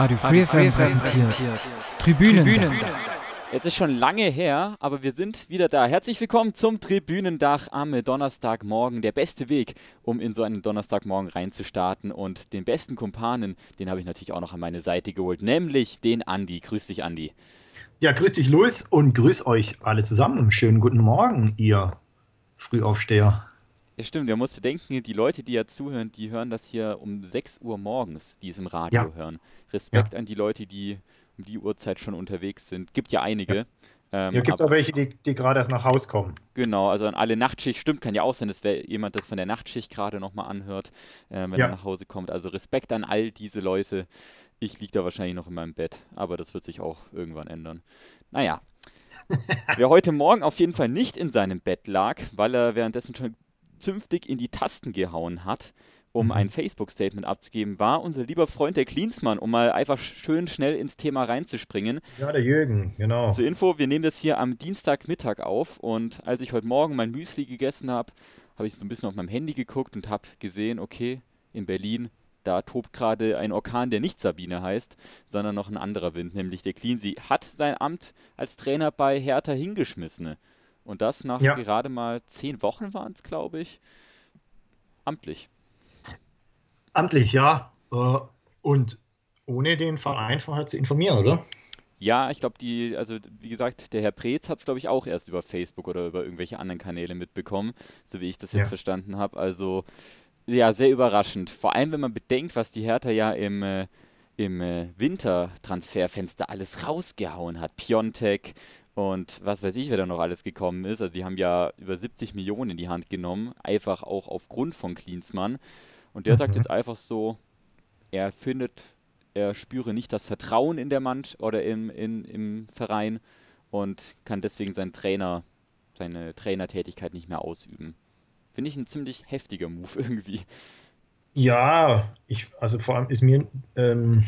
Radio Free FM präsentiert Tribünen. Es ist schon lange her, aber wir sind wieder da. Herzlich willkommen zum Tribünendach am Donnerstagmorgen. Der beste Weg, um in so einen Donnerstagmorgen reinzustarten. Und den besten Kumpanen, den habe ich natürlich auch noch an meine Seite geholt, nämlich den Andi. Grüß dich, Andi. Ja, grüß dich, Luis, und grüß euch alle zusammen. Schönen guten Morgen, ihr Frühaufsteher. Ja, stimmt, man muss bedenken, die Leute, die ja zuhören, die hören das hier um 6 Uhr morgens, die es im Radio Ja. hören. Respekt Ja. an die Leute, die um die Uhrzeit schon unterwegs sind. Gibt ja einige. Ähm, Hier gibt auch welche, die, die gerade erst nach Haus kommen. Genau, also an alle Nachtschicht, stimmt, kann ja auch sein, dass wer jemand das von der Nachtschicht gerade nochmal anhört, äh, wenn Ja. er nach Hause kommt. Also Respekt an all diese Leute. Ich liege da wahrscheinlich noch in meinem Bett, aber das wird sich auch irgendwann ändern. Naja. Wer heute Morgen auf jeden Fall nicht in seinem Bett lag, weil er währenddessen schon zünftig in die Tasten gehauen hat, um Mhm. ein Facebook-Statement abzugeben, war unser lieber Freund der Klinsmann, um mal einfach schön schnell ins Thema reinzuspringen. Ja, der Jürgen, genau. Zur Info, wir nehmen das hier am Dienstagmittag auf und als ich heute Morgen mein Müsli gegessen habe, habe ich so ein bisschen auf meinem Handy geguckt und habe gesehen, okay, in Berlin, da tobt gerade ein Orkan, der nicht Sabine heißt, sondern noch ein anderer Wind, nämlich der Cleansea, hat sein Amt als Trainer bei Hertha hingeschmissen. Und das nach Ja. gerade mal zehn Wochen waren es, glaube ich. Amtlich. Amtlich, ja. Äh, Und ohne den Verein vorher zu informieren, oder? Ja, ich glaube, die, also wie gesagt, der Herr Preetz hat es, glaube ich, auch erst über Facebook oder über irgendwelche anderen Kanäle mitbekommen, so wie ich das jetzt Ja. verstanden habe. Also, ja, sehr überraschend. Vor allem, wenn man bedenkt, was die Hertha ja im, äh, im äh, Wintertransferfenster alles rausgehauen hat. Piontek und was weiß ich, wer da noch alles gekommen ist. Also, die haben ja über 70 Millionen in die Hand genommen, einfach auch aufgrund von Klinsmann. Und der sagt Mhm. jetzt einfach so, er findet, er spüre nicht das Vertrauen in der Mannschaft oder im, in, im Verein und kann deswegen seinen Trainer, seine Trainertätigkeit nicht mehr ausüben. Finde ich ein ziemlich heftiger Move irgendwie. Ja, ich, also vor allem ist mir, ähm,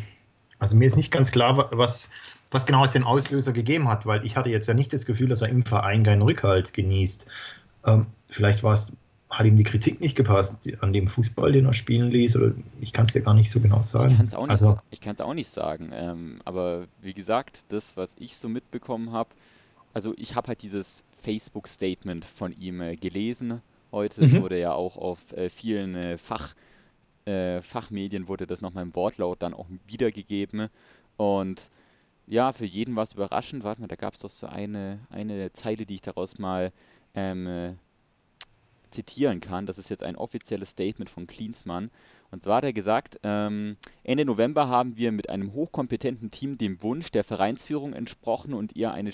also mir ist nicht ganz klar, wa- was, was genau es den Auslöser gegeben hat, weil ich hatte jetzt ja nicht das Gefühl, dass er im Verein keinen Rückhalt genießt. Ähm, vielleicht war es, hat ihm die Kritik nicht gepasst an dem Fußball, den er spielen ließ, oder ich kann es dir gar nicht so genau sagen. Ich kann es auch, nicht also, auch nicht sagen. Ähm, aber wie gesagt, das, was ich so mitbekommen habe, also ich habe halt dieses Facebook-Statement von ihm äh, gelesen heute. Mhm. wurde ja auch auf äh, vielen äh, Fach, äh, Fachmedien wurde das nochmal im Wortlaut dann auch wiedergegeben. Und ja, für jeden war es überraschend. Warte mal, da gab es doch so eine, eine Zeile, die ich daraus mal ähm, äh, zitieren kann. Das ist jetzt ein offizielles Statement von Klinsmann. Und zwar hat er gesagt, ähm, Ende November haben wir mit einem hochkompetenten Team dem Wunsch der Vereinsführung entsprochen und ihr, eine,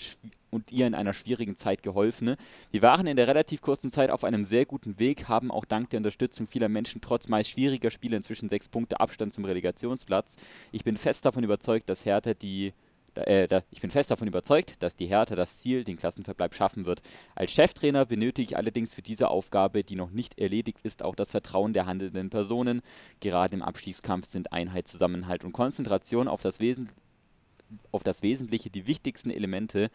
und ihr in einer schwierigen Zeit geholfen. Wir waren in der relativ kurzen Zeit auf einem sehr guten Weg, haben auch dank der Unterstützung vieler Menschen trotz meist schwieriger Spiele inzwischen sechs Punkte Abstand zum Relegationsplatz. Ich bin fest davon überzeugt, dass Hertha die äh, da, ich bin fest davon überzeugt, dass die Hertha das Ziel, den Klassenverbleib schaffen wird. Als Cheftrainer benötige ich allerdings für diese Aufgabe, die noch nicht erledigt ist, auch das Vertrauen der handelnden Personen. Gerade im Abstiegskampf sind Einheit, Zusammenhalt und Konzentration auf das, Wesen auf das Wesentliche die wichtigsten Elemente.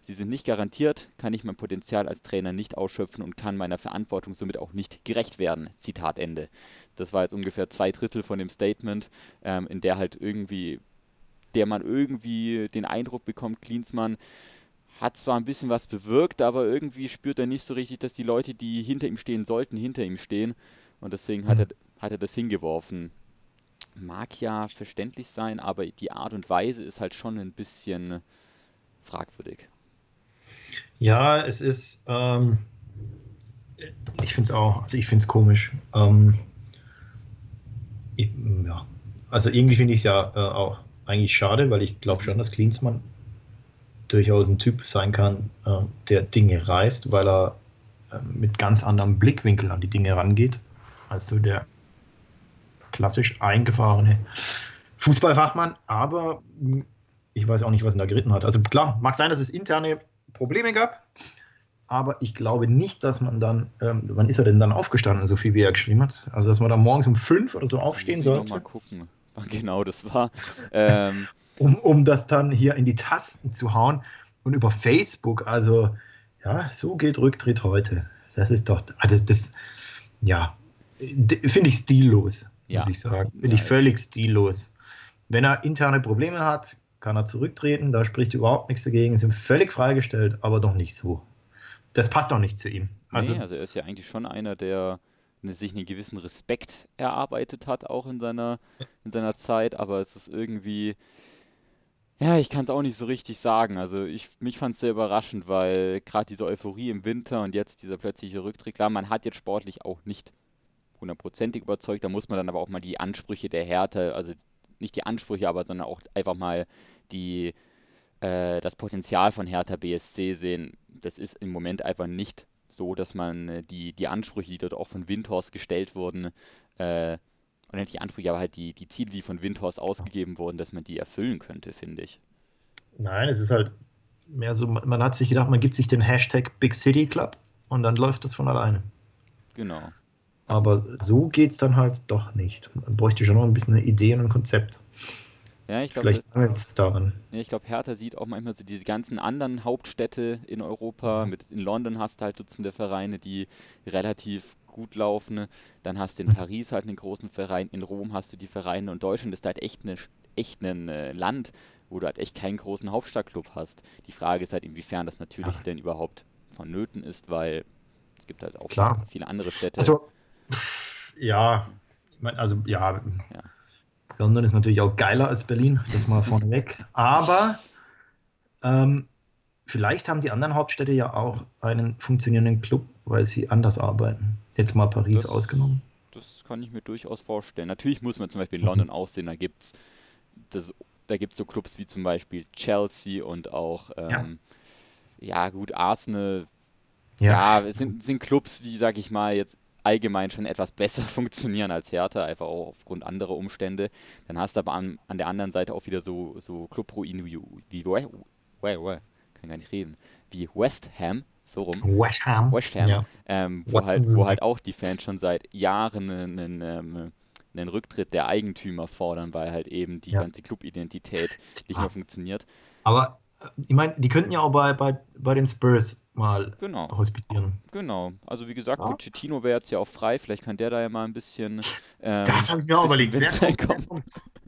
Sie sind nicht garantiert, kann ich mein Potenzial als Trainer nicht ausschöpfen und kann meiner Verantwortung somit auch nicht gerecht werden. Zitat Ende. Das war jetzt ungefähr zwei Drittel von dem Statement, ähm, in der halt irgendwie der man irgendwie den Eindruck bekommt, Klinsmann hat zwar ein bisschen was bewirkt, aber irgendwie spürt er nicht so richtig, dass die Leute, die hinter ihm stehen sollten, hinter ihm stehen. Und deswegen hat, er, hat er das hingeworfen. Mag ja verständlich sein, aber die Art und Weise ist halt schon ein bisschen fragwürdig. Ja, es ist, ähm, ich finde es auch, also ich finde es komisch. Ähm, ich, ja, also irgendwie finde ich es ja äh, auch eigentlich schade, weil ich glaube schon, dass Klinsmann durchaus ein Typ sein kann, äh, der Dinge reißt, weil er äh, mit ganz anderem Blickwinkel an die Dinge rangeht, als so der klassisch eingefahrene Fußballfachmann. Aber mh, ich weiß auch nicht, was ihn da geritten hat. Also klar, mag sein, dass es interne Probleme gab, aber ich glaube nicht, dass man dann, ähm, wann ist er denn dann aufgestanden, so viel wie er geschrieben hat? Also, dass man dann morgens um fünf oder so aufstehen sollte, mal gucken, genau das war. Ähm, um, um das dann hier in die Tasten zu hauen und über Facebook, also, ja, so geht Rücktritt heute. Das ist doch, das, das ja, finde ich stillos, Ja. muss ich sagen. Finde Ja, ich ich- völlig stillos. wenn er interne Probleme hat, kann er zurücktreten. Da spricht überhaupt nichts dagegen. Ist ihm völlig freigestellt, aber doch nicht so. Das passt auch nicht zu ihm. Also, nee, also er ist ja eigentlich schon einer, der sich einen gewissen Respekt erarbeitet hat, auch in seiner, in seiner Zeit, aber es ist irgendwie, ja, ich kann es auch nicht so richtig sagen. Also ich, mich fand es sehr überraschend, weil gerade diese Euphorie im Winter und jetzt dieser plötzliche Rücktritt, klar, man hat jetzt sportlich auch nicht hundertprozentig überzeugt, da muss man dann aber auch mal die Ansprüche der Härte, also nicht die Ansprüche, aber sondern auch einfach mal die, äh, das Potenzial von Hertha BSC sehen. Das ist im Moment einfach nicht so, dass man äh, die, die Ansprüche, die dort auch von Windhorst gestellt wurden, äh, oder nicht die Ansprüche, aber halt die, die Ziele, die von Windhorst ausgegeben wurden, dass man die erfüllen könnte, finde ich. Nein, es ist halt mehr so, man hat sich gedacht, man gibt sich den Hashtag Big City Club und dann läuft das von alleine. Genau. Aber so geht es dann halt doch nicht. Man bräuchte schon noch ein bisschen eine Idee und ein Konzept. Ja, ich glaube, es daran. Ja, ich glaube, Hertha sieht auch manchmal so diese ganzen anderen Hauptstädte in Europa. Mit, in London hast du halt Dutzende Vereine, die relativ gut laufen. Dann hast du in mhm. Paris halt einen großen Verein, in Rom hast du die Vereine und Deutschland ist halt echt, eine, echt ein äh, Land, wo du halt echt keinen großen Hauptstadtclub hast. Die Frage ist halt, inwiefern das natürlich ja. denn überhaupt vonnöten ist, weil es gibt halt auch Klar. viele andere Städte. Also, ja, also ja, ja. London ist natürlich auch geiler als Berlin, das mal vorneweg. Aber ähm, vielleicht haben die anderen Hauptstädte ja auch einen funktionierenden Club, weil sie anders arbeiten. Jetzt mal Paris das, ausgenommen. Das kann ich mir durchaus vorstellen. Natürlich muss man zum Beispiel in London mhm. aussehen, da gibt es da gibt so Clubs wie zum Beispiel Chelsea und auch, ähm, ja. ja. gut, Arsenal. Ja, ja es sind, sind Clubs, die, sag ich mal, jetzt allgemein schon etwas besser funktionieren als Hertha, einfach auch aufgrund anderer Umstände. Dann hast du aber an, an der anderen Seite auch wieder so, so Clubruinen wie, wie, kann gar nicht reden, wie West Ham, so rum. West Ham. West Ham, ja. ähm, wo, halt, wo halt auch die Fans schon seit Jahren einen, einen, einen Rücktritt der Eigentümer fordern, weil halt eben die ja. ganze Clubidentität nicht mehr funktioniert. Aber ich meine, die könnten ja auch bei, bei, bei den Spurs mal genau. hospitieren. Genau. Also wie gesagt, ja. Pochettino wäre jetzt ja auch frei, vielleicht kann der da ja mal ein bisschen. Ähm, das habe ich mir auch überlegt. Wer kommt, wer kommt?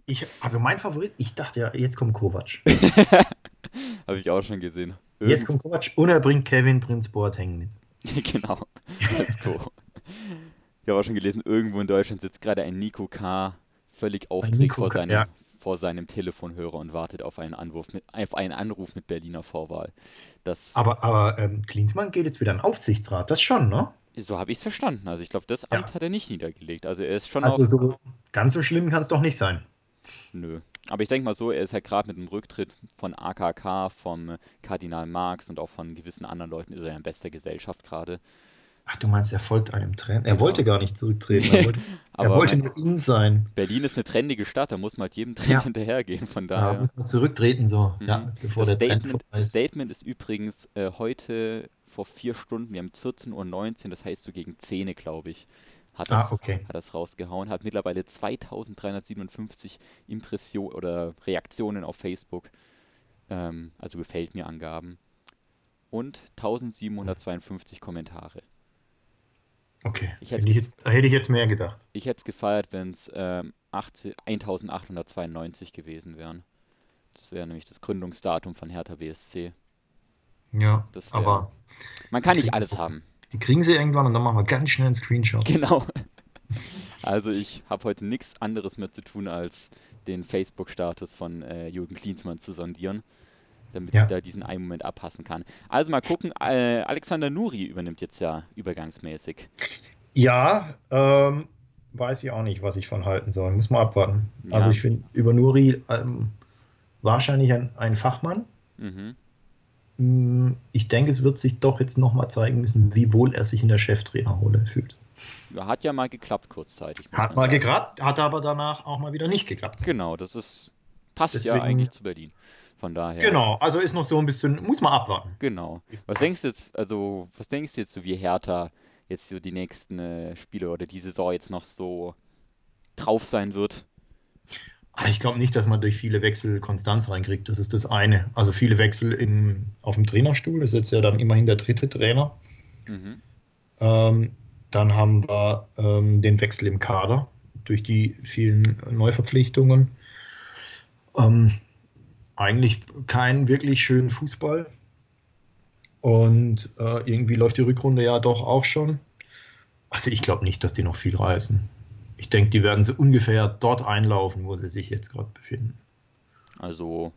Ich, also mein Favorit, ich dachte ja, jetzt kommt Kovac. habe ich auch schon gesehen. Irgend... Jetzt kommt Kovac und er bringt Kevin Prince Boateng mit. genau. Let's go. Ich habe auch schon gelesen, irgendwo in Deutschland sitzt gerade ein Nico K. völlig aufgeregt vor seinem, ja vor seinem Telefonhörer und wartet auf einen, Anruf mit, auf einen Anruf mit Berliner Vorwahl. Das, aber aber ähm, Klinsmann geht jetzt wieder in Aufsichtsrat, das schon, ne? So habe ich es verstanden. Also ich glaube, das Amt ja. hat er nicht niedergelegt. Also er ist schon Also so, ganz so schlimm kann es doch nicht sein. Nö. Aber ich denke mal so, er ist ja gerade mit dem Rücktritt von AKK, vom Kardinal Marx und auch von gewissen anderen Leuten ist er ja in bester Gesellschaft gerade. Ach, du meinst, er folgt einem Trend? Er genau. wollte gar nicht zurücktreten. Er wollte, er wollte nur ihn sein. Berlin ist eine trendige Stadt, da muss man halt jedem Trend ja. hinterhergehen. Von daher. Ja, muss man zurücktreten, so. Mhm. Ja, bevor das der Statement, Trend ist. Statement ist übrigens äh, heute vor vier Stunden, wir haben 14.19 Uhr, das heißt so gegen 10, glaube ich. Hat ah, das, ah, okay. hat das rausgehauen, hat mittlerweile 2357 Impressionen oder Reaktionen auf Facebook, ähm, also gefällt mir Angaben, und 1752 Kommentare. Okay, ich hätte, jetzt, hätte ich jetzt mehr gedacht. Ich hätte es gefeiert, wenn es ähm, 1892 gewesen wären. Das wäre nämlich das Gründungsdatum von Hertha BSC. Ja, wär, aber. Man kann nicht alles haben. Die kriegen sie irgendwann und dann machen wir ganz schnell einen Screenshot. Genau. Also, ich habe heute nichts anderes mehr zu tun, als den Facebook-Status von äh, Jürgen Klinsmann zu sondieren damit ja. ich da diesen einen Moment abpassen kann. Also mal gucken, äh, Alexander Nuri übernimmt jetzt ja übergangsmäßig. Ja, ähm, weiß ich auch nicht, was ich von halten soll. Muss mal abwarten. Ja. Also ich finde über Nuri ähm, wahrscheinlich ein, ein Fachmann. Mhm. Mm, ich denke, es wird sich doch jetzt nochmal zeigen müssen, wie wohl er sich in der Cheftrainerrolle fühlt. Hat ja mal geklappt kurzzeitig. Hat mal geklappt, hat aber danach auch mal wieder nicht geklappt. Genau, das ist passt Deswegen, ja eigentlich zu Berlin. Von daher. Genau, also ist noch so ein bisschen, muss man abwarten. Genau. Was denkst du jetzt, also, was denkst du jetzt so, wie Hertha jetzt so die nächsten äh, Spiele oder die Saison jetzt noch so drauf sein wird? Ah, ich glaube nicht, dass man durch viele Wechsel Konstanz reinkriegt. Das ist das eine. Also viele Wechsel in, auf dem Trainerstuhl. Das ist jetzt ja dann immerhin der dritte Trainer. Mhm. Ähm, dann haben wir ähm, den Wechsel im Kader durch die vielen Neuverpflichtungen. Ähm, eigentlich keinen wirklich schönen Fußball. Und äh, irgendwie läuft die Rückrunde ja doch auch schon. Also ich glaube nicht, dass die noch viel reißen. Ich denke, die werden so ungefähr dort einlaufen, wo sie sich jetzt gerade befinden. Also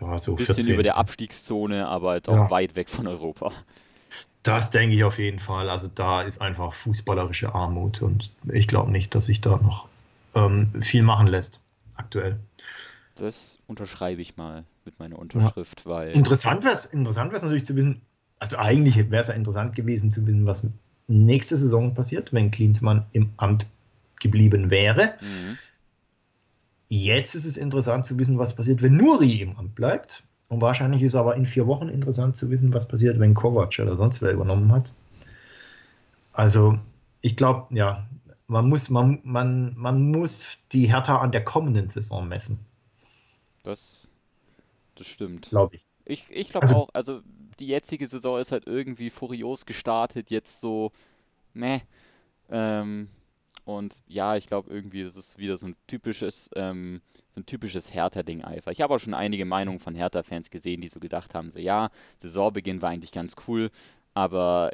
ja, so ein bisschen 14. über der Abstiegszone, aber jetzt auch Ja. weit weg von Europa. Das denke ich auf jeden Fall. Also da ist einfach fußballerische Armut und ich glaube nicht, dass sich da noch ähm, viel machen lässt aktuell. Das unterschreibe ich mal mit meiner Unterschrift, weil Interessant wäre es interessant wär's natürlich zu wissen, also eigentlich wäre es ja interessant gewesen zu wissen, was nächste Saison passiert, wenn Klinsmann im Amt geblieben wäre. Mhm. Jetzt ist es interessant zu wissen, was passiert, wenn Nuri im Amt bleibt. Und wahrscheinlich ist aber in vier Wochen interessant zu wissen, was passiert, wenn Kovac oder sonst wer übernommen hat. Also, ich glaube, ja, man muss, man, man, man muss die Hertha an der kommenden Saison messen, das, das stimmt. glaube ich. Ich, ich glaube Also- auch, also die jetzige Saison ist halt irgendwie furios gestartet, jetzt so, meh. Ähm, und ja, ich glaube irgendwie, das ist wieder so ein typisches, ähm, so ein typisches Hertha-Ding einfach. Ich habe auch schon einige Meinungen von Hertha-Fans gesehen, die so gedacht haben, so ja, Saisonbeginn war eigentlich ganz cool, aber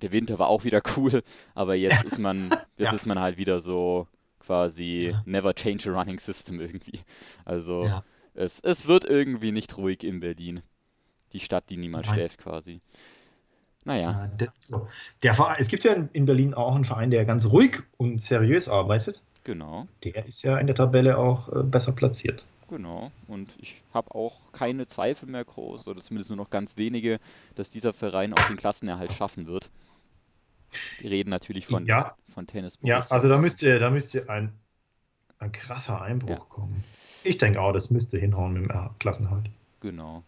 der Winter war auch wieder cool, aber jetzt ist man, jetzt Ja. ist man halt wieder so quasi Ja. never change a running system irgendwie. Also Ja. es, es wird irgendwie nicht ruhig in Berlin. Die Stadt, die niemals Nein. schläft quasi. Naja, Ja, so. der Verein, es gibt ja in, in Berlin auch einen Verein, der ganz ruhig und seriös arbeitet. genau, Der ist ja in der Tabelle auch äh, besser platziert. genau. Und ich habe auch keine Zweifel mehr groß, oder zumindest nur noch ganz wenige, dass dieser Verein auch den Klassenerhalt schaffen wird. Die reden natürlich von, Ja. von Tennis Ja, also da müsste, da müsste ein, ein krasser Einbruch Ja. kommen. Ich denke auch, das müsste hinhauen mit dem äh, Klassenhalt. Genau.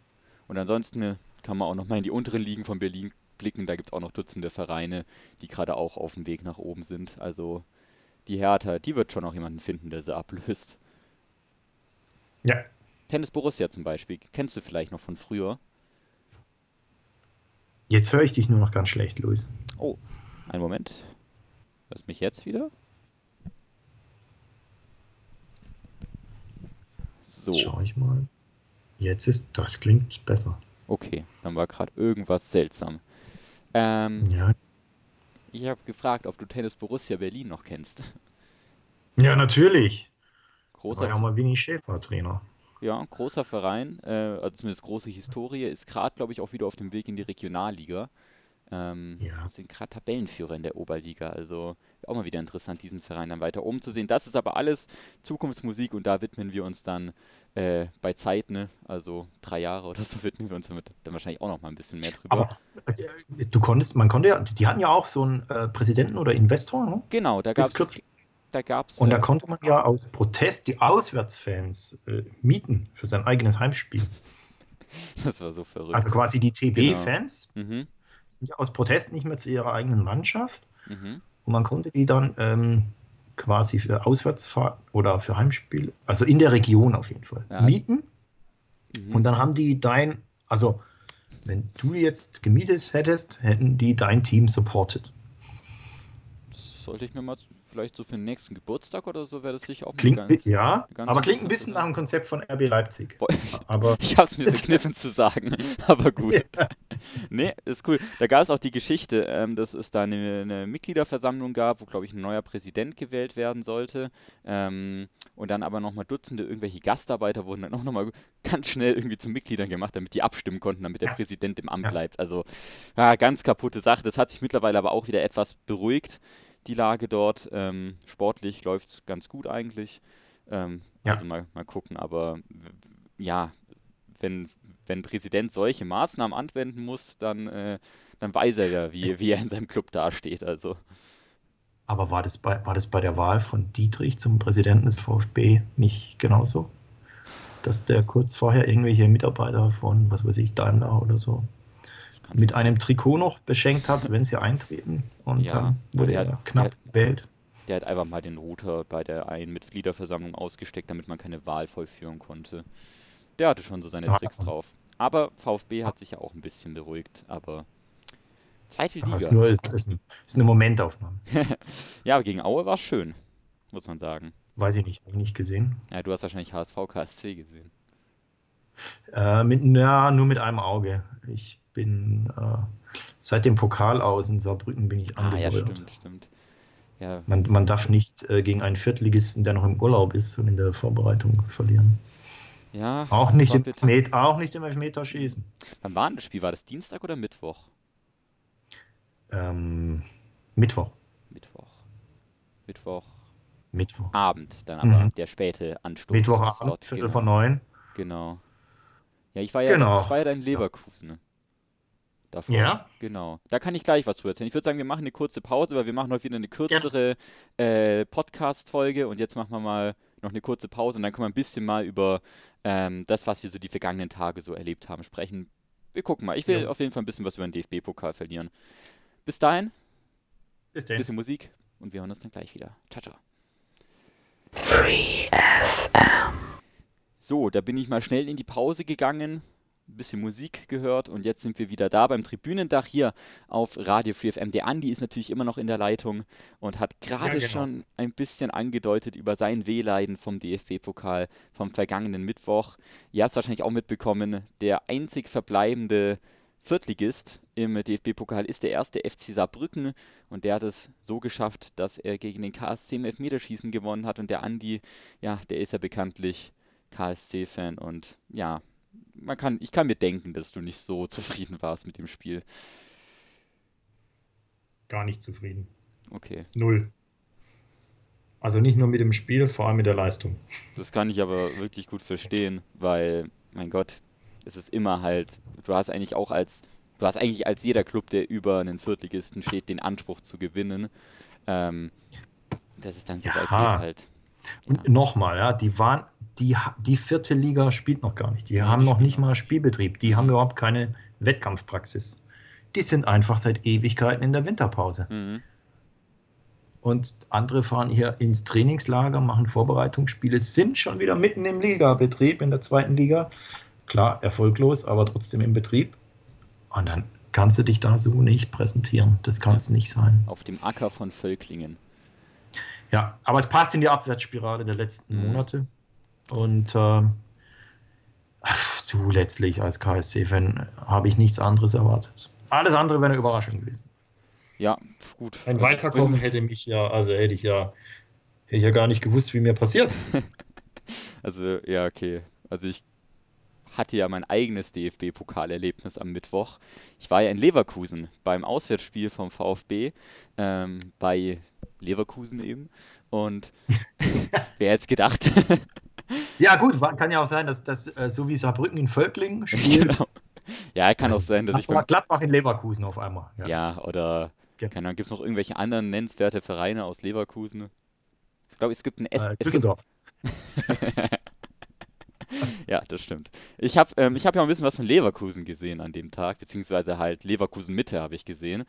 Und ansonsten äh, kann man auch noch mal in die unteren Ligen von Berlin blicken. Da gibt es auch noch Dutzende Vereine, die gerade auch auf dem Weg nach oben sind. Also die Hertha, die wird schon auch jemanden finden, der sie ablöst. Ja, Tennis Borussia zum Beispiel, kennst du vielleicht noch von früher? jetzt höre ich dich nur noch ganz schlecht, Luis. Oh, einen Moment. Hörst mich jetzt wieder? So, Jetzt schaue ich mal. Jetzt ist, das klingt besser. okay, dann war gerade irgendwas seltsam. Ähm, Ja, ich habe gefragt, ob du Tennis Borussia Berlin noch kennst. ja natürlich. Großer war ja mal Winnie Schäfer Trainer. Ja, großer Verein, äh, also zumindest große Historie, ist gerade, glaube ich, auch wieder auf dem Weg in die Regionalliga. Ähm, Ja. Sind gerade Tabellenführer in der Oberliga, also auch mal wieder interessant, diesen Verein dann weiter oben zu sehen. Das ist aber alles Zukunftsmusik und da widmen wir uns dann äh, bei Zeit, ne? also drei Jahre oder so, widmen wir uns damit dann wahrscheinlich auch noch mal ein bisschen mehr drüber. Aber äh, du konntest, man konnte ja, die hatten ja auch so einen äh, Präsidenten oder Investor, ne? genau, da gab es da gab's, Und da äh, konnte man ja aus Protest die Auswärtsfans äh, mieten für sein eigenes Heimspiel. das war so verrückt. Also quasi die Genau. TB-Fans mhm, sind ja aus Protest nicht mehr zu ihrer eigenen Mannschaft. mhm. Und man konnte die dann ähm, quasi für Auswärtsfahrt oder für Heimspiel, also in der Region auf jeden Fall, Ja. mieten. Mhm. Und dann haben die dein, also wenn du jetzt gemietet hättest, hätten die dein Team supported. Das sollte ich mir mal vielleicht so für den nächsten Geburtstag oder so, wäre das sicher auch Klingt, ganz... ja, ganz aber klingt ein bisschen nach dem Konzept von RB Leipzig. Boah, Aber Ich hab's mir verkniffen zu sagen, aber gut. Nee, ist cool. Da gab es auch die Geschichte, ähm, dass es da eine, eine Mitgliederversammlung gab, wo, glaube ich, ein neuer Präsident gewählt werden sollte. Ähm, und dann aber nochmal Dutzende irgendwelche Gastarbeiter wurden dann auch nochmal ganz schnell irgendwie zu Mitgliedern gemacht, damit die abstimmen konnten, damit der Ja. Präsident im Amt Ja. bleibt. Also, ja, ganz kaputte Sache. Das hat sich mittlerweile aber auch wieder etwas beruhigt, die Lage dort. Ähm, sportlich läuft es ganz gut eigentlich. Ähm, Ja. Also mal, mal gucken, aber ja, wenn, wenn Präsident solche Maßnahmen anwenden muss, dann, äh, dann weiß er ja, wie, wie er in seinem Club dasteht. Also, Aber war das, bei, war das bei der Wahl von Dietrich zum Präsidenten des VfB nicht genauso? Dass der kurz vorher irgendwelche Mitarbeiter von, was weiß ich, Daimler oder so, mit einem Trikot noch beschenkt hat, wenn sie eintreten. Und Ja, dann wurde er hat- knapp gewählt. Der hat einfach mal den Router bei der einen Mitgliederversammlung ausgesteckt, damit man keine Wahl vollführen konnte. Der hatte schon so seine Ja. Tricks drauf. Aber VfB hat sich ja auch ein bisschen beruhigt, aber zweite es ist Liga. nur ist, ist, ist eine Momentaufnahme. Ja, aber gegen Aue war es schön, muss man sagen. Weiß ich nicht, habe ich nicht gesehen. Ja, du hast wahrscheinlich HSV KSC gesehen. Äh, mit, na, nur mit einem Auge. Ich bin äh, seit dem Pokal aus in Saarbrücken bin ich Ah, ja, angesäuert. stimmt, stimmt. Ja, Man, man darf nicht äh, gegen einen Viertligisten, der noch im Urlaub ist und in der Vorbereitung verlieren. ja. Auch nicht, im, bitter. Elfmet- auch nicht im Elfmeterschießen. Wann war denn das Spiel? War das Dienstag oder Mittwoch? Ähm, Mittwoch. Mittwoch. Mittwochabend, Mittwoch. dann aber Mhm. der späte Anstoß. Mittwochabend, Viertel genau. von neun. Genau. Ja, ich war ja, Genau. ich war ja in Leverkusen. Davor. Ja? Genau. Da kann ich gleich was drüber erzählen. Ich würde sagen, wir machen eine kurze Pause, weil wir machen heute wieder eine kürzere äh, Podcast-Folge und jetzt machen wir mal noch eine kurze Pause und dann können wir ein bisschen mal über ähm, das, was wir so die vergangenen Tage so erlebt haben, sprechen. Wir gucken mal. Ich will Ja. auf jeden Fall ein bisschen was über den DFB-Pokal verlieren. Bis dahin, Bis ein denn. bisschen Musik und wir hören uns dann gleich wieder. Ciao, ciao. So, da bin ich mal schnell in die Pause gegangen, ein bisschen Musik gehört und jetzt sind wir wieder da beim Tribünendach hier auf Radio Free FM. Der Andi ist natürlich immer noch in der Leitung und hat gerade genau. schon ein bisschen angedeutet über sein Wehleiden vom DFB-Pokal vom vergangenen Mittwoch. Ihr habt es wahrscheinlich auch mitbekommen, der einzig verbleibende Viertligist im DFB-Pokal ist der erste FC Saarbrücken und der hat es so geschafft, dass er gegen den KSC im Elfmeterschießen gewonnen hat und der Andi, ja, der ist ja bekanntlich KSC-Fan und ja, man kann, ich kann mir denken, dass du nicht so zufrieden warst mit dem Spiel. Gar nicht zufrieden. Okay, Null. Also nicht nur mit dem Spiel, vor allem mit der Leistung. das kann ich aber wirklich gut verstehen, weil, mein Gott, es ist immer halt, du hast eigentlich auch als, du hast eigentlich als jeder Club, der über einen Viertligisten steht, den Anspruch zu gewinnen. Ähm, dass es dann so weit Ja. geht halt. Und nochmal, ja, die waren, die, die vierte Liga spielt noch gar nicht. Die haben die noch nicht mal Spielbetrieb. Die haben überhaupt keine Wettkampfpraxis. Die sind einfach seit Ewigkeiten in der Winterpause. Mhm. Und andere fahren hier ins Trainingslager, machen Vorbereitungsspiele, sind schon wieder mitten im Ligabetrieb, in der zweiten Liga. Klar, erfolglos, aber trotzdem im Betrieb. Und dann kannst du dich da so nicht präsentieren. Das kann es nicht sein. Auf dem Acker von Völklingen. Ja, aber es passt in die Abwärtsspirale der letzten Mhm. Monate. Und ach, so letztlich als KSC-Fan habe ich nichts anderes erwartet. Alles andere wäre eine Überraschung gewesen. Ja, gut. Ein Also, Weiterkommen hätte mich ja, also hätte ich ja, hätte ich ja gar nicht gewusst, wie mir passiert. Also, ja, okay. Also ich hatte ja mein eigenes DFB-Pokalerlebnis am Mittwoch. Ich war ja in Leverkusen beim Auswärtsspiel vom VfB, ähm, bei Leverkusen eben. Und wer hätte es gedacht? Ja, gut, kann ja auch sein, dass das äh, so wie Saarbrücken in Völklingen spielt. Genau. Ja, kann auch Also sein, dass ich beim Gladbach, Gladbach in Leverkusen auf einmal. Ja, oder Genau. keine Ahnung, gibt es noch irgendwelche anderen nennenswerte Vereine aus Leverkusen? Ich glaube, es gibt ein S Äh, Düsseldorf. Ja, das stimmt. Ich habe ähm, ich hab ja auch ein bisschen was von Leverkusen gesehen an dem Tag, beziehungsweise halt Leverkusen Mitte habe ich gesehen.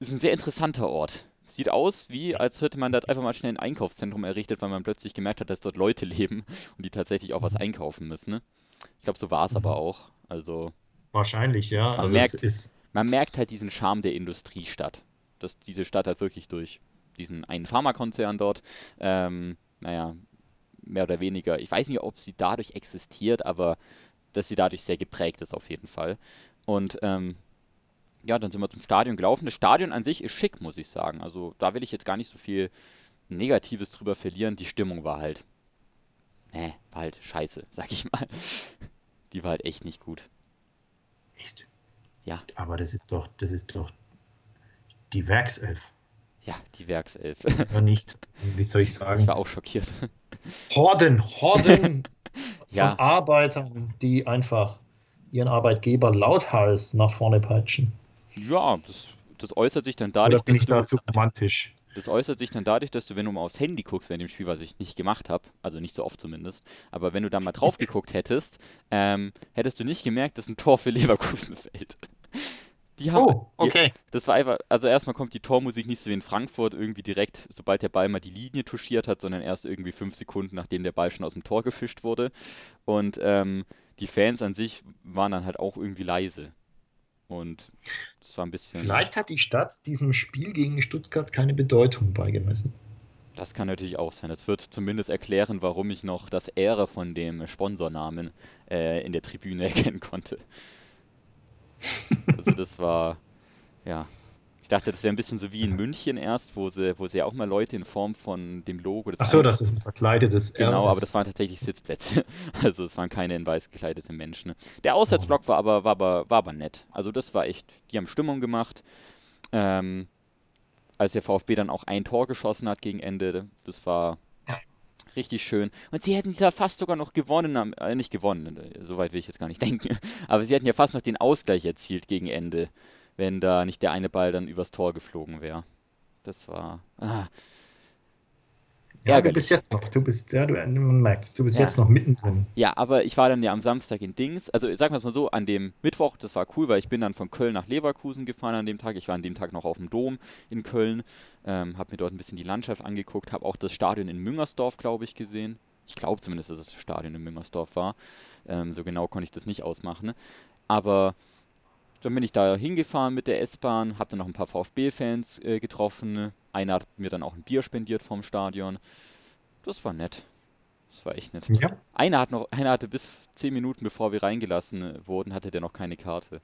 Ist ein sehr interessanter Ort. Sieht aus, wie als hätte man dort einfach mal schnell ein Einkaufszentrum errichtet, weil man plötzlich gemerkt hat, dass dort Leute leben und die tatsächlich auch was einkaufen müssen. Ne? Ich glaube, so war es aber Mhm. auch. Also Wahrscheinlich, ja. Man Also merkt- ist, man merkt halt diesen Charme der Industriestadt. Dass diese Stadt halt wirklich durch diesen einen Pharmakonzern dort, ähm, naja, mehr oder weniger, ich weiß nicht, ob sie dadurch existiert, aber dass sie dadurch sehr geprägt ist auf jeden Fall. Und ähm, ja, dann sind wir zum Stadion gelaufen. Das Stadion an sich ist schick, muss ich sagen. Also da will ich jetzt gar nicht so viel Negatives drüber verlieren. Die Stimmung war halt, ne, war halt scheiße, sag ich mal. Die war halt echt nicht gut. echt. Ja. Aber das ist doch, das ist doch die Werkself. Ja, die Werkself. Ja, nicht, wie soll ich Ich sagen? war auch schockiert. Horden, Horden Ja. von Arbeitern, die einfach ihren Arbeitgeber lauthals nach vorne peitschen. Ja, das, das äußert sich dann Oder dadurch, bin dass ich du, da zu romantisch? das äußert sich dann dadurch, dass du, wenn du mal aufs Handy guckst während dem Spiel, was ich nicht gemacht habe, also nicht so oft zumindest, aber wenn du da mal drauf geguckt hättest, ähm, hättest du nicht gemerkt, dass ein Tor für Leverkusen fällt. Die haben, Oh, okay. das war einfach, also erstmal kommt die Tormusik nicht so wie in Frankfurt irgendwie direkt, sobald der Ball mal die Linie touchiert hat, sondern erst irgendwie fünf Sekunden, nachdem der Ball schon aus dem Tor gefischt wurde. Und ähm, die Fans an sich waren dann halt auch irgendwie leise. Und das war ein bisschen. Vielleicht hat die Stadt diesem Spiel gegen Stuttgart keine Bedeutung beigemessen. Das kann natürlich auch sein. Das wird zumindest erklären, warum ich noch das Ehre von dem Sponsornamen äh, in der Tribüne erkennen konnte. Also das war, ja. Ich dachte, das wäre ein bisschen so wie in München erst, wo sie, wo sie ja auch mal Leute in Form von dem Logo des Ach das ist ein verkleidetes. Genau, aber das waren tatsächlich Sitzplätze. Also es waren keine in weiß gekleidete Menschen. Der Auswärtsblock war aber, war aber, war aber nett. Also das war echt, die haben Stimmung gemacht. Ähm, als der VfB dann auch ein Tor geschossen hat gegen Ende. Das war richtig schön. Und sie hätten ja fast sogar noch gewonnen, äh, nicht gewonnen, äh, soweit will ich jetzt gar nicht denken, aber sie hätten ja fast noch den Ausgleich erzielt gegen Ende, wenn da nicht der eine Ball dann übers Tor geflogen wäre. Das war. Ah, ja, du bist jetzt noch, du bist, ja, du man merkt, du bist ja. jetzt noch mittendrin. Ja, aber ich war dann ja am Samstag in Dings, also sagen wir es mal so, an dem Mittwoch, das war cool, weil ich bin dann von Köln nach Leverkusen gefahren an dem Tag. Ich war an dem Tag noch auf dem Dom in Köln, ähm, habe mir dort ein bisschen die Landschaft angeguckt, habe auch das Stadion in Müngersdorf, glaube ich, gesehen. Ich glaube zumindest, dass es das Stadion in Müngersdorf war. Ähm, so genau konnte ich das nicht ausmachen. Aber dann bin ich da hingefahren mit der S-Bahn, habe dann noch ein paar VfB-Fans äh, getroffen. Einer hat mir dann auch ein Bier spendiert vom Stadion. Das war nett. Das war echt nett. Ja. Einer, hat noch, einer hatte bis zehn Minuten bevor wir reingelassen äh, wurden, hatte der noch keine Karte.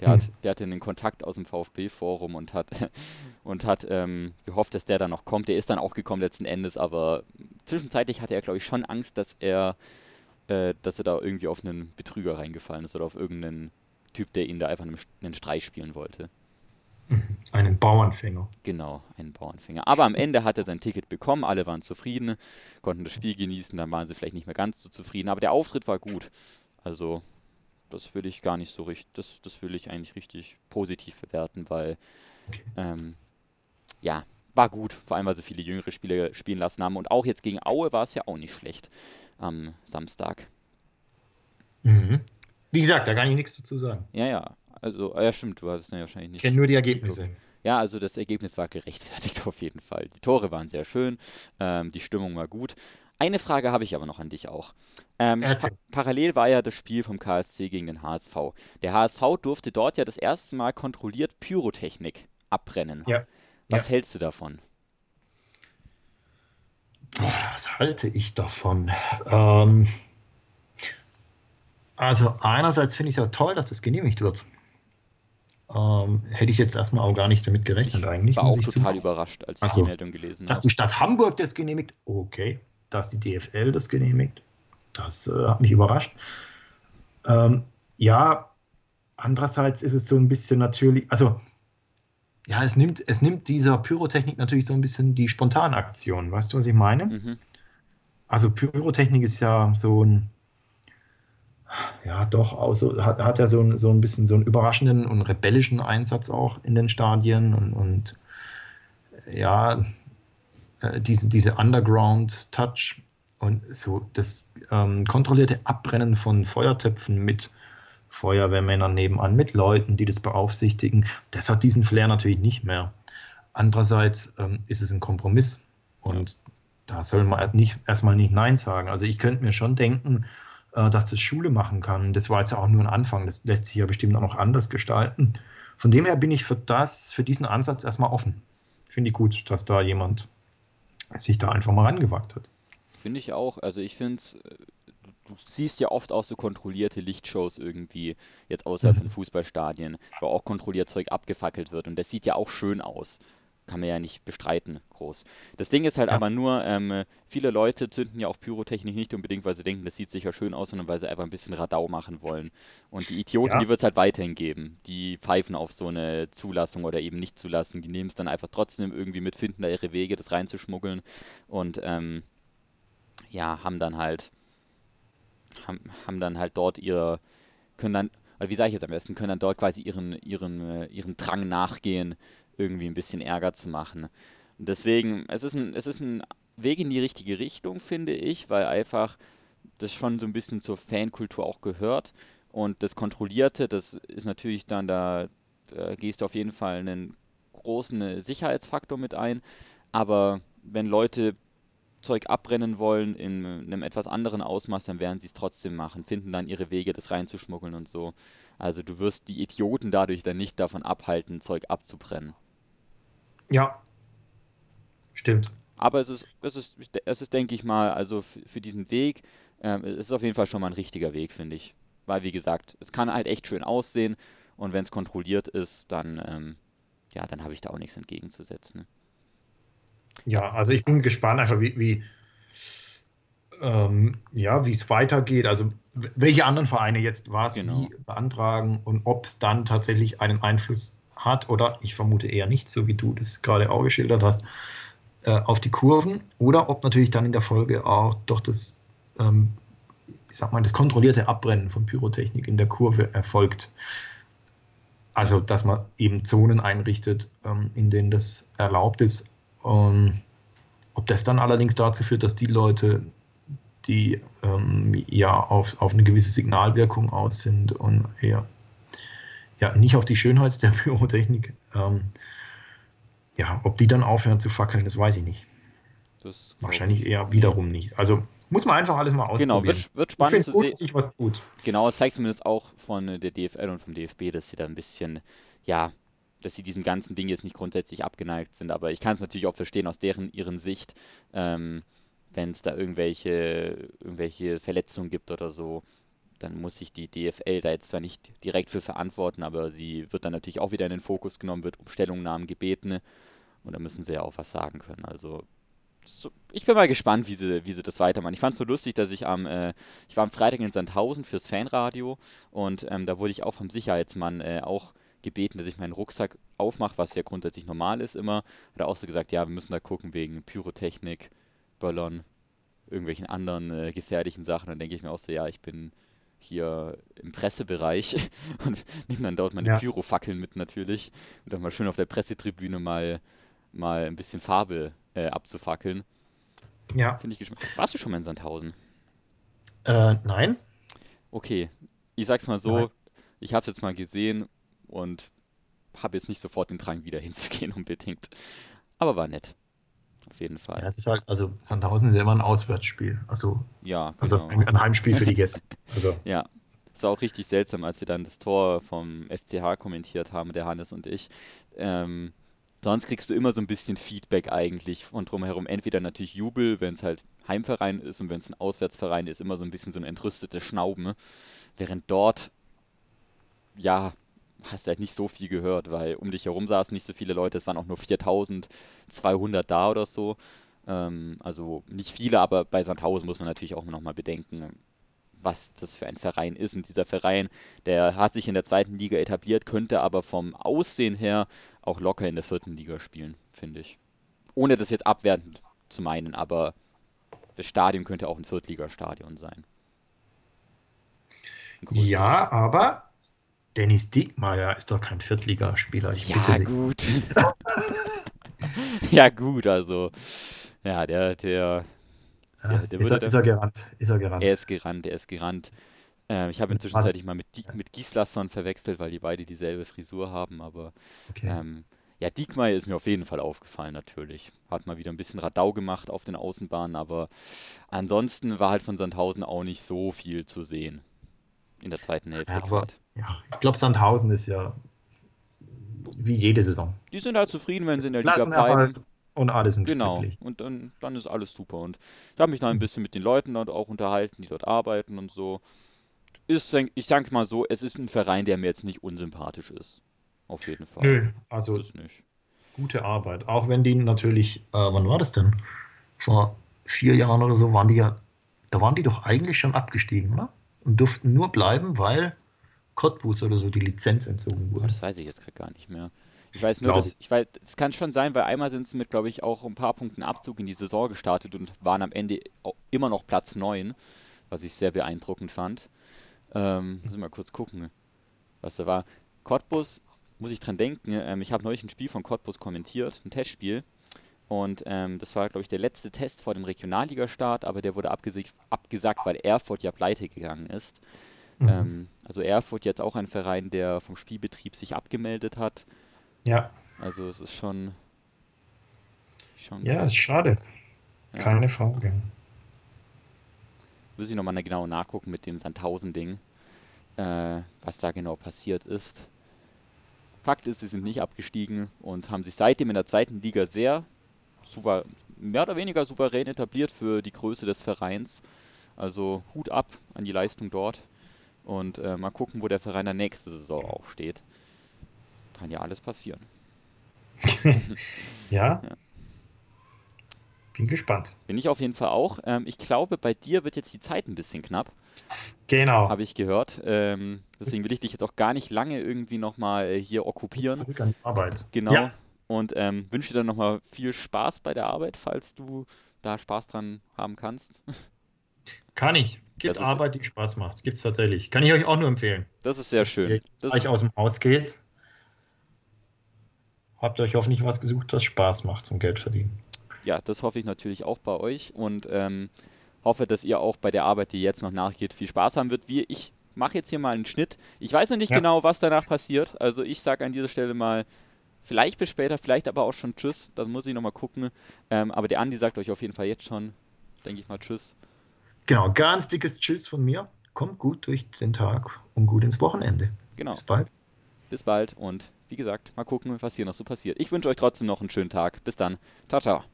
Der, hm. hat, der hatte einen Kontakt aus dem VfB-Forum und hat, und hat ähm, gehofft, dass der dann noch kommt. Der ist dann auch gekommen letzten Endes, aber zwischenzeitlich hatte er, glaube ich, schon Angst, dass er, äh, dass er da irgendwie auf einen Betrüger reingefallen ist oder auf irgendeinen Typ, der ihn da einfach einen, Streich spielen wollte. Einen Bauernfänger. Genau, einen Bauernfänger. Aber am Ende hat er sein Ticket bekommen, alle waren zufrieden, konnten das Spiel genießen, dann waren sie vielleicht nicht mehr ganz so zufrieden, aber der Auftritt war gut. Also, das will ich gar nicht so richtig, das, das will ich eigentlich richtig positiv bewerten, weil, okay. ähm, ja, war gut, vor allem weil sie viele jüngere Spieler spielen lassen haben. Und auch jetzt gegen Aue war es ja auch nicht schlecht am Samstag. Mhm. Wie gesagt, da kann ich nichts dazu sagen. Ja, ja. Also, ja, stimmt, du hast es ja wahrscheinlich nicht. Ich kenne nur die Ergebnisse. Geguckt. Ja, also das Ergebnis war gerechtfertigt auf jeden Fall. Die Tore waren sehr schön, ähm, die Stimmung war gut. Eine Frage habe ich aber noch an dich auch. Ähm, pa parallel war ja das Spiel vom KSC gegen den HSV. Der HSV durfte dort ja das erste Mal kontrolliert Pyrotechnik abbrennen. Ja. Was ja. hältst du davon? Was halte ich davon? Ähm, also einerseits finde ich es ja toll, dass das genehmigt wird. Ähm, hätte ich jetzt erstmal auch gar nicht damit gerechnet ich eigentlich. War auch total überrascht, als ich so, die Meldung gelesen habe. Dass die Stadt Hamburg das genehmigt, okay. Dass die DFL das genehmigt, das äh, hat mich überrascht. Ähm, ja, andererseits ist es so ein bisschen natürlich, also ja, es nimmt, es nimmt dieser Pyrotechnik natürlich so ein bisschen die Spontanaktion. Weißt du, was ich meine? Mhm. Also Pyrotechnik ist ja so ein ja, doch, also hat, hat er so ein, so ein bisschen so einen überraschenden und rebellischen Einsatz auch in den Stadien und, und ja, äh, diese, diese Underground-Touch und so das ähm, kontrollierte Abbrennen von Feuertöpfen mit Feuerwehrmännern nebenan, mit Leuten, die das beaufsichtigen, das hat diesen Flair natürlich nicht mehr. Andererseits ähm, ist es ein Kompromiss und da soll man nicht, erstmal nicht Nein sagen. Also ich könnte mir schon denken, äh, dass das Schule machen kann. Das war jetzt ja auch nur ein Anfang. Das lässt sich ja bestimmt auch noch anders gestalten. Von dem her bin ich für das, für diesen Ansatz erstmal offen. Finde ich gut, dass da jemand sich da einfach mal rangewagt hat. Finde ich auch. Also ich finde es, äh, du siehst ja oft auch so kontrollierte Lichtshows irgendwie, jetzt außerhalb mhm. von Fußballstadien, wo auch kontrolliert Zeug abgefackelt wird. Und das sieht ja auch schön aus kann man ja nicht bestreiten, groß. Das Ding ist halt ja. aber nur, ähm, viele Leute zünden ja auch Pyrotechnik nicht unbedingt, weil sie denken, das sieht sicher schön aus, sondern weil sie einfach ein bisschen Radau machen wollen. Und die Idioten, ja. die wird es halt weiterhin geben. Die pfeifen auf so eine Zulassung oder eben nicht zulassen. Die nehmen es dann einfach trotzdem irgendwie mit, finden da ihre Wege, das reinzuschmuggeln. Und ähm, ja, haben dann halt, haben, haben dann halt dort ihre, können dann, wie sage ich jetzt am besten, können dann dort quasi ihren, ihren, äh, ihren Drang nachgehen, irgendwie ein bisschen Ärger zu machen. Deswegen, es ist ein, es ist ein Weg in die richtige Richtung, finde ich, weil einfach das schon so ein bisschen zur Fankultur auch gehört. Und das Kontrollierte, das ist natürlich dann, da, da gehst du auf jeden Fall einen großen Sicherheitsfaktor mit ein. Aber wenn Leute Zeug abbrennen wollen in einem etwas anderen Ausmaß, dann werden sie es trotzdem machen, finden dann ihre Wege, das reinzuschmuggeln und so. Also du wirst die Idioten dadurch dann nicht davon abhalten, Zeug abzubrennen. Ja. Stimmt. Aber es ist, es ist, es ist, denke ich mal, also für diesen Weg, ähm, es ist auf jeden Fall schon mal ein richtiger Weg, finde ich. Weil, wie gesagt, es kann halt echt schön aussehen und wenn es kontrolliert ist, dann, ähm, ja, dann habe ich da auch nichts entgegenzusetzen. Ja, also ich bin gespannt einfach, wie, wie ähm, ja, wie es weitergeht. Also welche anderen Vereine jetzt was genau. wie beantragen und ob es dann tatsächlich einen Einfluss hat oder ich vermute eher nicht, so wie du das gerade auch geschildert hast, äh, auf die Kurven oder ob natürlich dann in der Folge auch doch das, ähm, ich sag mal, das kontrollierte Abbrennen von Pyrotechnik in der Kurve erfolgt. Also, dass man eben Zonen einrichtet, ähm, in denen das erlaubt ist. Ähm, ob das dann allerdings dazu führt, dass die Leute die ähm, ja auf, auf eine gewisse Signalwirkung aus sind und eher ja, nicht auf die Schönheit der Pyrotechnik. Ähm, ja, ob die dann aufhören zu fackeln, das weiß ich nicht. Das Wahrscheinlich eher wiederum nicht. Also muss man einfach alles mal ausprobieren. Genau, wird, wird spannend zu sehen. sich was tut. Genau, es zeigt zumindest auch von der DFL und vom DFB, dass sie da ein bisschen, ja, dass sie diesem ganzen Ding jetzt nicht grundsätzlich abgeneigt sind. Aber ich kann es natürlich auch verstehen aus deren ihren Sicht. Ähm, wenn es da irgendwelche, irgendwelche Verletzungen gibt oder so, dann muss sich die DFL da jetzt zwar nicht direkt für verantworten, aber sie wird dann natürlich auch wieder in den Fokus genommen, wird um Stellungnahmen gebeten und da müssen sie ja auch was sagen können. Also so, ich bin mal gespannt, wie sie, wie sie das weitermachen. Ich fand es so lustig, dass ich am, äh, ich war am Freitag in Sandhausen fürs Fanradio und ähm, da wurde ich auch vom Sicherheitsmann äh, auch gebeten, dass ich meinen Rucksack aufmache, was ja grundsätzlich normal ist immer. Hat er auch so gesagt, ja, wir müssen da gucken wegen Pyrotechnik, Böllern, irgendwelchen anderen äh, gefährlichen Sachen. Dann denke ich mir auch so, ja, ich bin hier im Pressebereich und nehme dann dort meine ja. Pyrofackeln mit natürlich und dann mal schön auf der Pressetribüne mal, mal ein bisschen Farbe äh, abzufackeln. Ja. Finde ich gespannt. Warst du schon mal in Sandhausen? Äh, nein. Okay, ich sag's mal so, nein. ich habe es jetzt mal gesehen und habe jetzt nicht sofort den Drang, wieder hinzugehen unbedingt. Aber war nett auf jeden Fall. Ja, es ist halt, also Sandhausen ist ja immer ein Auswärtsspiel. Also, ja, also genau. also ein, ein, Heimspiel für die Gäste. Also. ja. Es war auch richtig seltsam, als wir dann das Tor vom FCH kommentiert haben, der Hannes und ich. Ähm, sonst kriegst du immer so ein bisschen Feedback eigentlich von drumherum. Entweder natürlich Jubel, wenn es halt Heimverein ist und wenn es ein Auswärtsverein ist, immer so ein bisschen so ein entrüstetes Schnauben. Während dort, ja, hast halt nicht so viel gehört, weil um dich herum saßen nicht so viele Leute, es waren auch nur 4200 da oder so. Ähm, also nicht viele, aber bei Sandhausen muss man natürlich auch nochmal bedenken, was das für ein Verein ist. Und dieser Verein, der hat sich in der zweiten Liga etabliert, könnte aber vom Aussehen her auch locker in der vierten Liga spielen, finde ich. Ohne das jetzt abwertend zu meinen, aber das Stadion könnte auch ein Viertligastadion sein. Ja, aber Dennis Diekmeyer ist doch kein Viertligaspieler. Ich ja, gut. ja, gut, also. Ja, der, der. der, der ist, er, ist, er, gerannt? Ist er gerannt? Er ist gerannt, er ist gerannt. Äh, ich habe ihn zwischenzeitlich mal mit, mit Gislason verwechselt, weil die beide dieselbe Frisur haben, aber. Okay. Ähm, ja, Diekmeyer ist mir auf jeden Fall aufgefallen, natürlich. Hat mal wieder ein bisschen Radau gemacht auf den Außenbahnen, aber ansonsten war halt von Sandhausen auch nicht so viel zu sehen in der zweiten Hälfte. Ja, aber, ja ich glaube, Sandhausen ist ja wie jede Saison. Die sind halt zufrieden, wenn sie in der Liga bleiben. Und alle sind Genau, glücklich. und dann, dann ist alles super. Und ich habe mich da ein bisschen mit den Leuten dort auch unterhalten, die dort arbeiten und so. Ist, ich sage mal so, es ist ein Verein, der mir jetzt nicht unsympathisch ist. Auf jeden Fall. Nö, also ist nicht. gute Arbeit. Auch wenn die natürlich, äh, wann war das denn? Vor vier Jahren oder so waren die ja, da waren die doch eigentlich schon abgestiegen, oder? und durften nur bleiben, weil Cottbus oder so die Lizenz entzogen wurde. Oh, das weiß ich jetzt gerade gar nicht mehr. Ich weiß nur, dass ich weiß, es kann schon sein, weil einmal sind sie mit, glaube ich, auch ein paar Punkten Abzug in die Saison gestartet und waren am Ende immer noch Platz 9, was ich sehr beeindruckend fand. Ähm, muss ich mal kurz gucken, was da war. Cottbus, muss ich dran denken, ähm, ich habe neulich ein Spiel von Cottbus kommentiert, ein Testspiel. Und ähm, das war, glaube ich, der letzte Test vor dem Regionalligastart, aber der wurde abgesagt, abgesagt weil Erfurt ja pleite gegangen ist. Mhm. Ähm, also Erfurt jetzt auch ein Verein, der vom Spielbetrieb sich abgemeldet hat. Ja. Also es ist schon. schon ja, ist schade. Ja. Keine Frage. Muss ich nochmal genau nachgucken mit dem Sandhausen-Ding, äh, was da genau passiert ist. Fakt ist, sie sind nicht abgestiegen und haben sich seitdem in der zweiten Liga sehr mehr oder weniger souverän etabliert für die Größe des Vereins. Also Hut ab an die Leistung dort. Und äh, mal gucken, wo der Verein der nächste Saison auch steht. Kann ja alles passieren. ja. ja. Bin gespannt. Bin ich auf jeden Fall auch. Ähm, ich glaube, bei dir wird jetzt die Zeit ein bisschen knapp. Genau. Habe ich gehört. Ähm, deswegen will ich dich jetzt auch gar nicht lange irgendwie nochmal äh, hier okkupieren. Zurück an die Arbeit. Genau. Ja. Und ähm, wünsche dir dann nochmal viel Spaß bei der Arbeit, falls du da Spaß dran haben kannst. Kann ich. Gibt das Arbeit, die Spaß macht. Gibt es tatsächlich. Kann ich euch auch nur empfehlen. Das ist sehr schön. Wenn ihr aus dem Haus geht, habt ihr euch hoffentlich was gesucht, das Spaß macht zum Geld verdienen. Ja, das hoffe ich natürlich auch bei euch und ähm, hoffe, dass ihr auch bei der Arbeit, die jetzt noch nachgeht, viel Spaß haben wird. Wie ich mache jetzt hier mal einen Schnitt. Ich weiß noch nicht ja. genau, was danach passiert. Also ich sage an dieser Stelle mal, vielleicht bis später, vielleicht aber auch schon Tschüss. Das muss ich nochmal gucken. Ähm, aber der Andi sagt euch auf jeden Fall jetzt schon, denke ich mal, Tschüss. Genau, ganz dickes Tschüss von mir. Kommt gut durch den Tag und gut ins Wochenende. Genau. Bis bald. Bis bald und wie gesagt, mal gucken, was hier noch so passiert. Ich wünsche euch trotzdem noch einen schönen Tag. Bis dann. Ciao, ciao.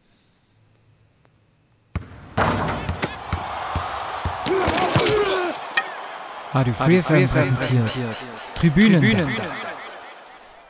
Radio Free FM präsentiert. Tribünen. Tribünen.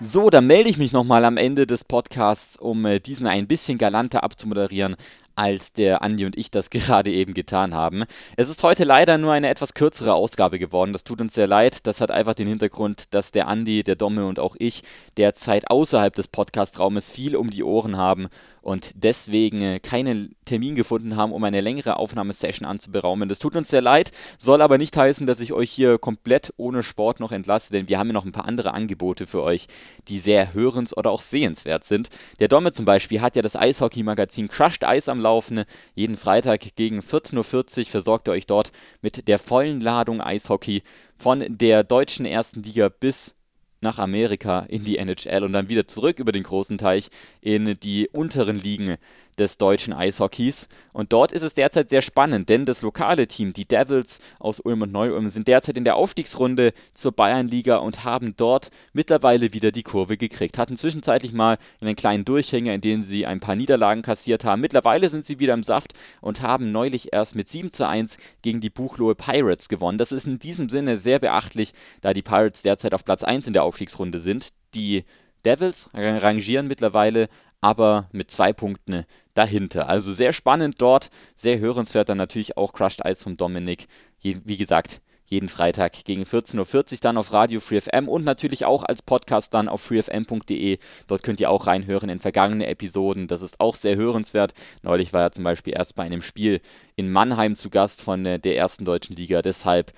So, dann melde ich mich nochmal am Ende des Podcasts, um äh, diesen ein bisschen galanter abzumoderieren als der Andi und ich das gerade eben getan haben. Es ist heute leider nur eine etwas kürzere Ausgabe geworden. Das tut uns sehr leid. Das hat einfach den Hintergrund, dass der Andi, der Domme und auch ich derzeit außerhalb des Podcastraumes viel um die Ohren haben und deswegen äh, keinen Termin gefunden haben, um eine längere Aufnahmesession anzuberaumen. Das tut uns sehr leid, soll aber nicht heißen, dass ich euch hier komplett ohne Sport noch entlasse, denn wir haben ja noch ein paar andere Angebote für euch, die sehr hörens- oder auch sehenswert sind. Der Domme zum Beispiel hat ja das Eishockey-Magazin Crushed Ice am Laufen. Jeden Freitag gegen 14.40 Uhr versorgt er euch dort mit der vollen Ladung Eishockey von der deutschen ersten Liga bis nach Amerika in die NHL und dann wieder zurück über den großen Teich in die unteren Ligen des deutschen Eishockeys. Und dort ist es derzeit sehr spannend, denn das lokale Team, die Devils aus Ulm und Neu-Ulm, sind derzeit in der Aufstiegsrunde zur Bayernliga und haben dort mittlerweile wieder die Kurve gekriegt. Hatten zwischenzeitlich mal einen kleinen Durchhänger, in dem sie ein paar Niederlagen kassiert haben. Mittlerweile sind sie wieder im Saft und haben neulich erst mit 7 zu 1 gegen die Buchlohe Pirates gewonnen. Das ist in diesem Sinne sehr beachtlich, da die Pirates derzeit auf Platz 1 in der Aufstiegsrunde sind. Die Devils rangieren mittlerweile aber mit zwei Punkten dahinter. Also sehr spannend dort, sehr hörenswert dann natürlich auch Crushed Ice vom Dominik. wie gesagt, jeden Freitag gegen 14.40 Uhr dann auf Radio FreeFM und natürlich auch als Podcast dann auf freefm.de. Dort könnt ihr auch reinhören in vergangene Episoden. Das ist auch sehr hörenswert. Neulich war er zum Beispiel erst bei einem Spiel in Mannheim zu Gast von äh, der ersten deutschen Liga. Deshalb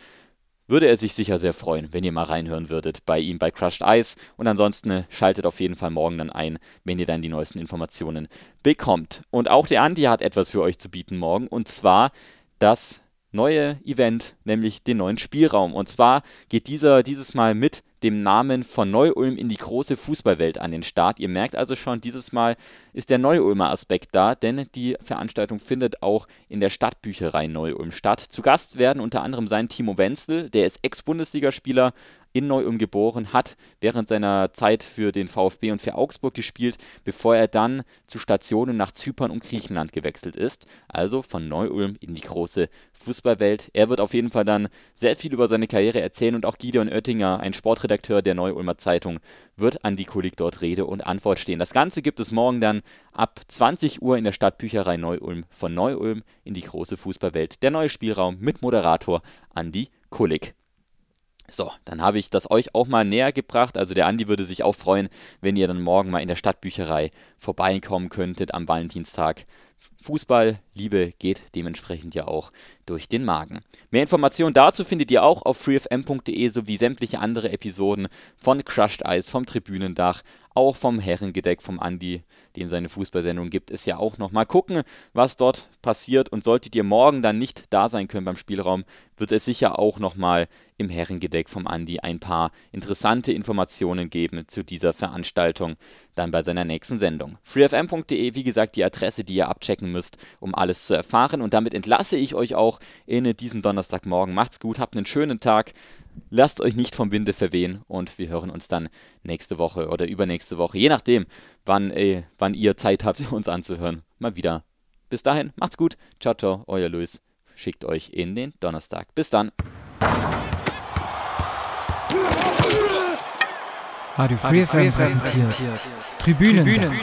würde er sich sicher sehr freuen, wenn ihr mal reinhören würdet bei ihm bei Crushed Ice. Und ansonsten äh, schaltet auf jeden Fall morgen dann ein, wenn ihr dann die neuesten Informationen bekommt. Und auch der Andi hat etwas für euch zu bieten morgen. Und zwar das neue Event, nämlich den neuen Spielraum. Und zwar geht dieser dieses Mal mit dem Namen von Neu-Ulm in die große Fußballwelt an den Start. Ihr merkt also schon, dieses Mal ist der Neu-Ulmer Aspekt da, denn die Veranstaltung findet auch in der Stadtbücherei Neu-Ulm statt. Zu Gast werden unter anderem sein Timo Wenzel, der ist Ex-Bundesligaspieler, in Neu-Ulm geboren, hat während seiner Zeit für den VfB und für Augsburg gespielt, bevor er dann zu Stationen nach Zypern und Griechenland gewechselt ist. Also von Neu-Ulm in die große Fußballwelt. Er wird auf jeden Fall dann sehr viel über seine Karriere erzählen und auch Gideon Oettinger, ein Sportredakteur der Neu-Ulmer Zeitung, wird an die Kulik dort Rede und Antwort stehen. Das Ganze gibt es morgen dann ab 20 Uhr in der Stadtbücherei Neu-Ulm. Von Neu-Ulm in die große Fußballwelt. Der neue Spielraum mit Moderator Andi Kulik. So, dann habe ich das euch auch mal näher gebracht. Also der Andi würde sich auch freuen, wenn ihr dann morgen mal in der Stadtbücherei vorbeikommen könntet am Valentinstag. Fußball, Liebe geht dementsprechend ja auch durch den Magen. Mehr Informationen dazu findet ihr auch auf freefm.de sowie sämtliche andere Episoden von Crushed Ice, vom Tribünendach, auch vom Herrengedeck vom Andi, dem seine Fußballsendung gibt es ja auch noch. Mal gucken, was dort passiert und solltet ihr morgen dann nicht da sein können beim Spielraum, wird es sicher auch nochmal im Herrengedeck vom Andi ein paar interessante Informationen geben zu dieser Veranstaltung dann bei seiner nächsten Sendung. freefm.de, wie gesagt, die Adresse, die ihr abchecken müsst, um alles zu erfahren und damit entlasse ich euch auch in diesem Donnerstagmorgen. Macht's gut, habt einen schönen Tag lasst euch nicht vom Winde verwehen und wir hören uns dann nächste Woche oder übernächste Woche, je nachdem, wann, ey, wann ihr Zeit habt, uns anzuhören, mal wieder. Bis dahin, macht's gut. Ciao, ciao, euer Luis. Schickt euch in den Donnerstag. Bis dann. Radio Free, Radio Free präsentiert. präsentiert. Tribünen. Tribünen.